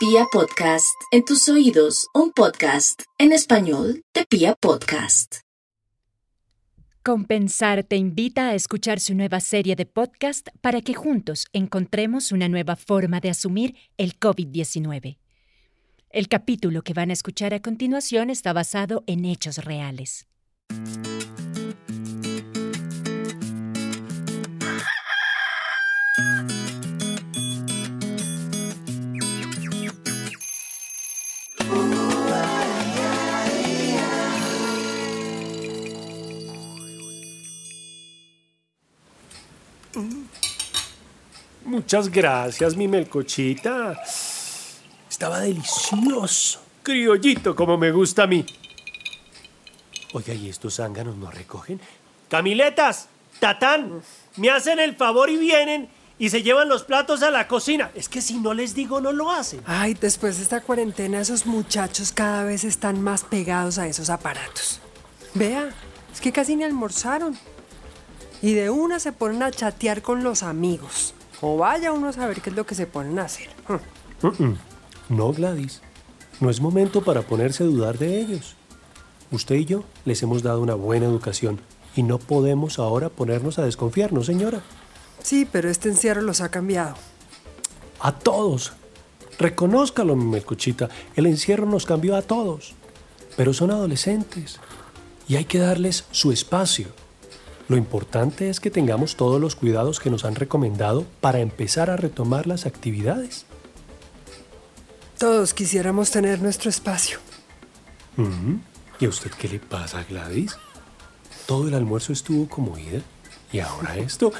Pia Podcast, en tus oídos, un podcast en español de Pia Podcast. Compensar te invita a escuchar su nueva serie de podcast para que juntos encontremos una nueva forma de asumir el COVID-19. El capítulo que van a escuchar a continuación está basado en hechos reales. Muchas gracias, mi melcochita. Estaba delicioso. Criollito, como me gusta a mí. Oiga, ¿y estos zánganos no recogen? Camiletas, Tatán, me hacen el favor y vienen y se llevan los platos a la cocina. Es que si no les digo, no lo hacen. Ay, después de esta cuarentena, esos muchachos cada vez están más pegados a esos aparatos. Vea, es que casi ni almorzaron. Y de una se ponen a chatear con los amigos. O vaya uno a saber qué es lo que se ponen a hacer. Mm-mm. No, Gladys. No es momento para ponerse a dudar de ellos. Usted y yo les hemos dado una buena educación y no podemos ahora ponernos a desconfiar, ¿no, señora? Sí, pero este encierro los ha cambiado. A todos. Reconózcalo, mi melcochita. El encierro nos cambió a todos. Pero son adolescentes y hay que darles su espacio. Lo importante es que tengamos todos los cuidados que nos han recomendado para empezar a retomar las actividades. Todos quisiéramos tener nuestro espacio. Ujú. ¿Y a usted qué le pasa, Gladys? Todo el almuerzo estuvo como ida y ahora esto.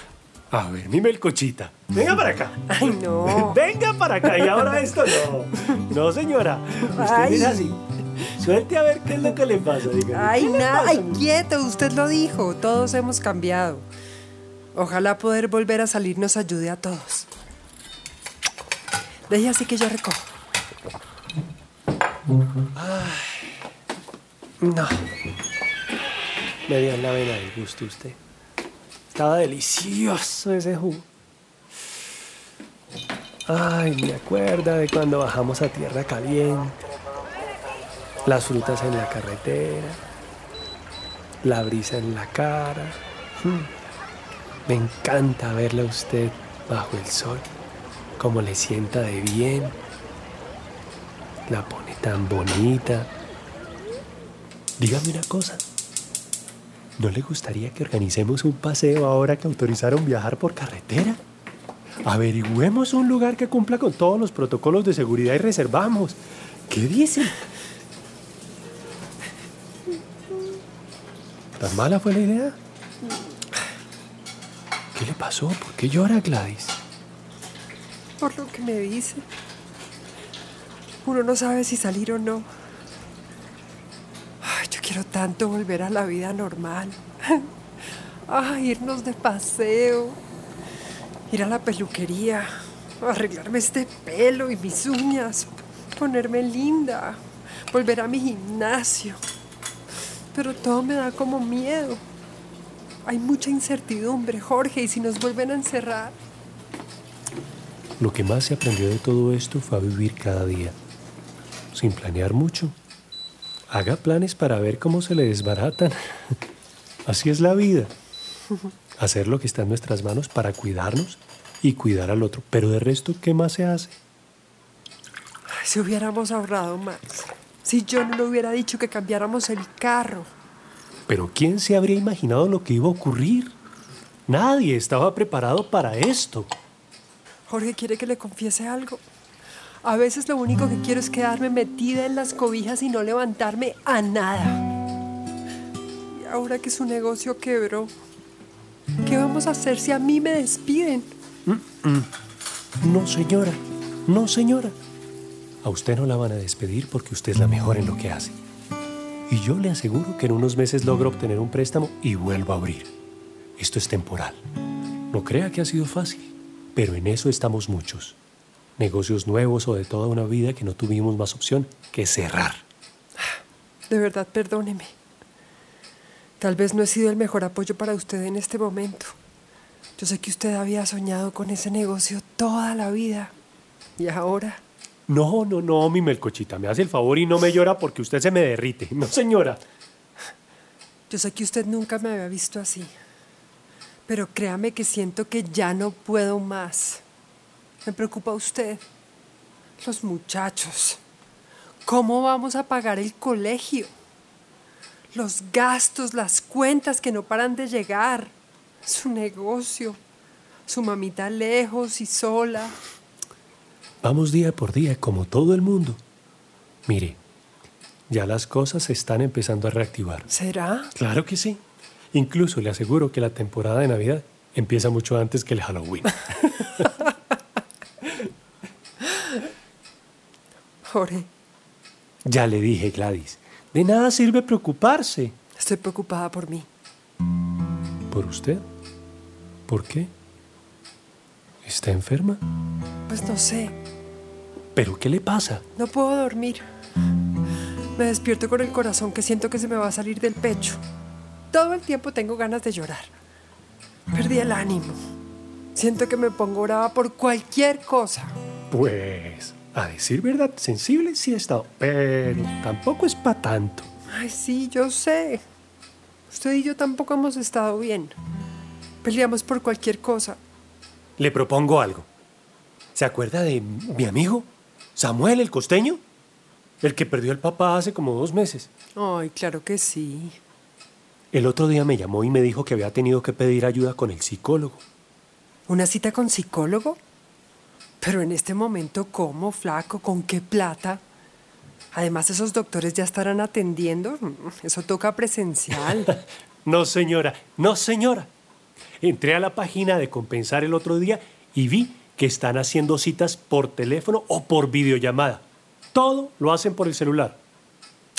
A ver, mi melcochita. Venga para acá. Ay, no. Venga para acá y ahora esto no. No, señora. Usted Ay. es así. Suelte a ver qué es lo que le pasa. dígame. Ay, ¿Qué le nada, ay, quieto, usted lo dijo, todos hemos cambiado. Ojalá poder volver a salir nos ayude a todos. Deje así que yo recojo. No. Me dio la vena del gusto usted. Estaba delicioso ese jugo. Ay, me acuerda de cuando bajamos a tierra caliente. Las frutas en la carretera. La brisa en la cara. Mm. Me encanta verla a usted bajo el sol. Como le sienta de bien. La pone tan bonita. Dígame una cosa. ¿No le gustaría que organicemos un paseo ahora que autorizaron viajar por carretera? Averigüemos un lugar que cumpla con todos los protocolos de seguridad y reservamos. ¿Qué dicen? ¿Tan mala fue la idea? ¿Qué le pasó? ¿Por qué llora Gladys? Por lo que me dice. Uno no sabe si salir o no. Ay, yo quiero tanto volver a la vida normal. Irnos de paseo. Ir a la peluquería. Arreglarme este pelo y mis uñas. Ponerme linda. Volver a mi gimnasio. Pero todo me da como miedo. Hay mucha incertidumbre, Jorge, y si nos vuelven a encerrar. Lo que más se aprendió de todo esto fue a vivir cada día, sin planear mucho. Haga planes para ver cómo se le desbaratan. Así es la vida. Hacer lo que está en nuestras manos para cuidarnos y cuidar al otro. Pero de resto, ¿qué más se hace? Si hubiéramos ahorrado más. Si yo no le hubiera dicho que cambiáramos el carro. Pero ¿quién se habría imaginado lo que iba a ocurrir? Nadie estaba preparado para esto. Jorge quiere que le confiese algo. A veces lo único que quiero es quedarme metida en las cobijas y no levantarme a nada. Y ahora que su negocio quebró, ¿qué vamos a hacer si a mí me despiden? No, señora. No, señora. A usted no la van a despedir porque usted es la mejor en lo que hace. Y yo le aseguro que en unos meses logro obtener un préstamo y vuelvo a abrir. Esto es temporal. No crea que ha sido fácil, pero en eso estamos muchos. Negocios nuevos o de toda una vida que no tuvimos más opción que cerrar. De verdad, perdóneme. Tal vez no he sido el mejor apoyo para usted en este momento. Yo sé que usted había soñado con ese negocio toda la vida. Y ahora, No, no, no, mi melcochita, me hace el favor y no me llora porque usted se me derrite. No, señora. Yo sé que usted nunca me había visto así, pero créame que siento que ya no puedo más. Me preocupa usted, los muchachos. ¿Cómo vamos a pagar el colegio? Los gastos, las cuentas que no paran de llegar. Su negocio, su mamita lejos y sola. Vamos día por día, como todo el mundo. Mire, ya las cosas se están empezando a reactivar. ¿Será? Claro que sí. Incluso le aseguro que la temporada de Navidad empieza mucho antes que el Halloween. Jorge, ya le dije, Gladys, de nada sirve preocuparse. estoy preocupada por mí. ¿Por usted? ¿Por qué? ¿Está enferma? Pues no sé, ¿Pero qué le pasa? no puedo dormir. Me despierto con el corazón que siento que se me va a salir del pecho. Todo el tiempo tengo ganas de llorar. Perdí el ánimo. Siento que me pongo brava por cualquier cosa. Pues, a decir verdad, sensible sí he estado, pero tampoco es para tanto. Ay, sí, yo sé. Usted y yo tampoco hemos estado bien. Peleamos por cualquier cosa. Le propongo algo. ¿Se acuerda de mi amigo? Samuel, el costeño. El que perdió al papá hace como dos meses. Ay, claro que sí. El otro día me llamó y me dijo que había tenido que pedir ayuda con el psicólogo. ¿Una cita con psicólogo? Pero en este momento, ¿cómo, flaco? ¿Con qué plata? Además, esos doctores ya estarán atendiendo. Eso toca presencial. No, señora, no, señora. Entré a la página de Compensar el otro día y vi que están haciendo citas por teléfono o por videollamada. Todo lo hacen por el celular.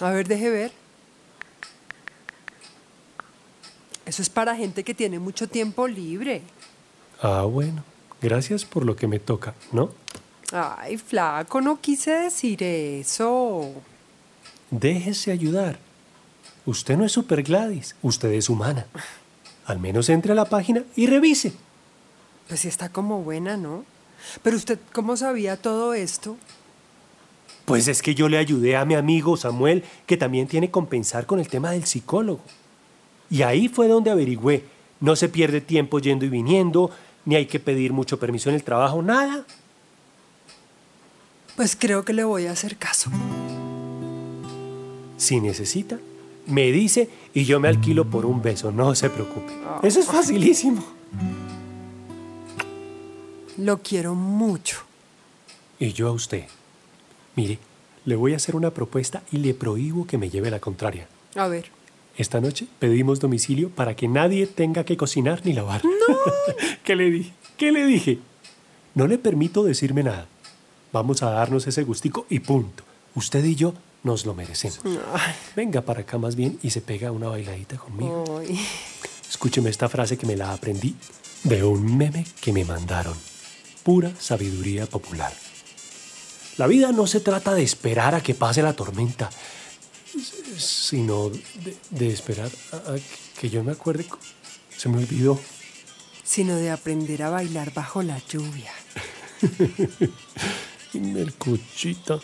A ver, deje ver. Eso es para gente que tiene mucho tiempo libre. Ah, bueno. Gracias por lo que me toca, ¿no? Ay, flaco, no quise decir eso. Déjese ayudar. Usted no es Super Gladys, usted es humana. Al menos entre a la página y revise. Pues sí está como buena, ¿no? Pero usted, ¿cómo sabía todo esto? Pues es que yo le ayudé a mi amigo Samuel, que también tiene que compensar con el tema del psicólogo. Y ahí fue donde averigüé. No se pierde tiempo yendo y viniendo, ni hay que pedir mucho permiso en el trabajo, nada. Pues creo que le voy a hacer caso. Si necesita, me dice y yo me alquilo por un beso, no se preocupe. Eso es facilísimo. Lo quiero mucho. Y yo a usted. Mire, le voy a hacer una propuesta y le prohíbo que me lleve la contraria. A ver. Esta noche pedimos domicilio para que nadie tenga que cocinar ni lavar. No. ¿Qué le dije? ¿Qué le dije? No le permito decirme nada. Vamos a darnos ese gustico y punto. Usted y yo nos lo merecemos. Ay, Venga para acá más bien y se pega una bailadita conmigo. ay. Escúcheme esta frase que me la aprendí de un meme que me mandaron. Pura sabiduría popular. La vida no se trata de esperar a que pase la tormenta, sino de, de esperar a, a que yo me acuerde. Se me olvidó. Sino de aprender a bailar bajo la lluvia. Mercuchita.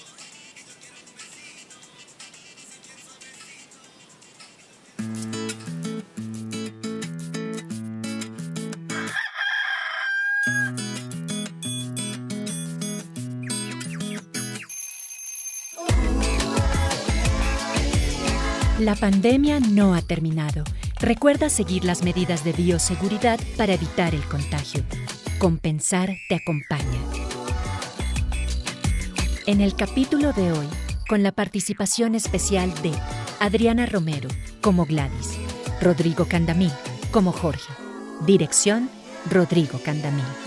La pandemia no ha terminado. Recuerda seguir las medidas de bioseguridad para evitar el contagio. Compensar te acompaña. En el capítulo de hoy, con la participación especial de Adriana Romero como Gladys, Rodrigo Candamil como Jorge. Dirección, Rodrigo Candamil.